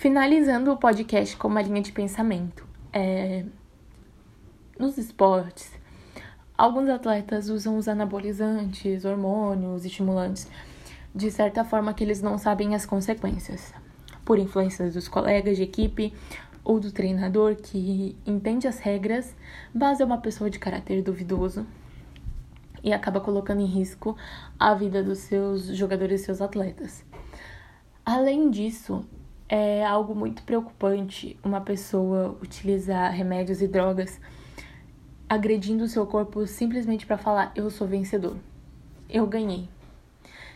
Finalizando o podcast com uma linha de pensamento. É... Nos esportes, alguns atletas usam os anabolizantes, hormônios, estimulantes, de certa forma que eles não sabem as consequências. Por influências dos colegas de equipe ou do treinador que entende as regras, mas é uma pessoa de caráter duvidoso e acaba colocando em risco a vida dos seus jogadores e seus atletas. Além disso, é algo muito preocupante uma pessoa utilizar remédios e drogas agredindo o seu corpo simplesmente para falar eu sou vencedor, eu ganhei,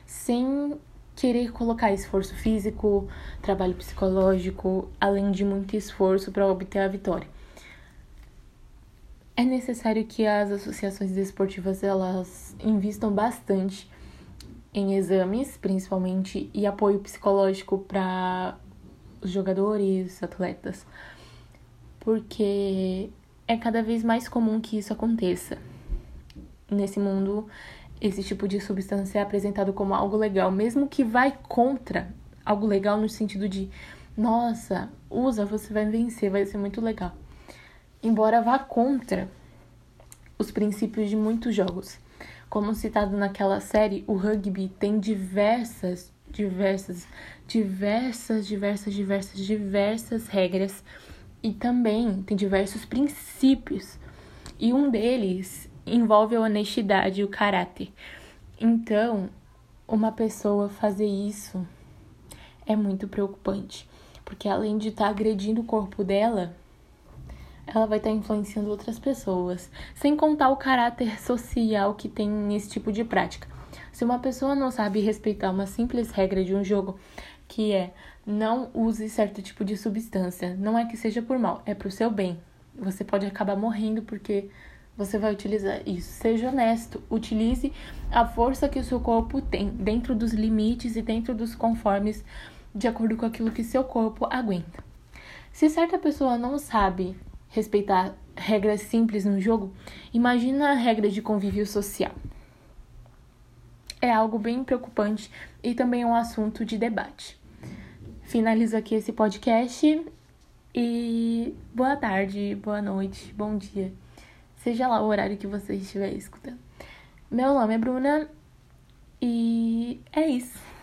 sem querer colocar esforço físico, trabalho psicológico, além de muito esforço para obter a vitória. É necessário que as associações esportivas elas invistam bastante em exames, principalmente, e apoio psicológico para os jogadores, atletas, porque é cada vez mais comum que isso aconteça. Nesse mundo, esse tipo de substância é apresentado como algo legal, mesmo que vai contra algo legal no sentido de, nossa, usa, você vai vencer, vai ser muito legal. Embora vá contra os princípios de muitos jogos. Como citado naquela série, o rugby tem diversas, diversas, diversas, diversas, diversas, diversas regras e também tem diversos princípios. E um deles envolve a honestidade e o caráter. Então, uma pessoa fazer isso é muito preocupante, porque além de estar tá agredindo o corpo dela, ela vai estar tá influenciando outras pessoas, sem contar o caráter social que tem nesse tipo de prática. Se uma pessoa não sabe respeitar uma simples regra de um jogo, que é não use certo tipo de substância, não é que seja por mal, é pro seu bem. Você pode acabar morrendo porque você vai utilizar isso. Seja honesto, utilize a força que o seu corpo tem dentro dos limites e dentro dos conformes de acordo com aquilo que seu corpo aguenta. Se certa pessoa não sabe respeitar regras simples no jogo, imagina a regra de convívio social. É algo bem preocupante e também é um assunto de debate. Finalizo aqui esse podcast e boa tarde, boa noite, bom dia, seja lá o horário que você estiver escutando. Meu nome é Bruna e é isso.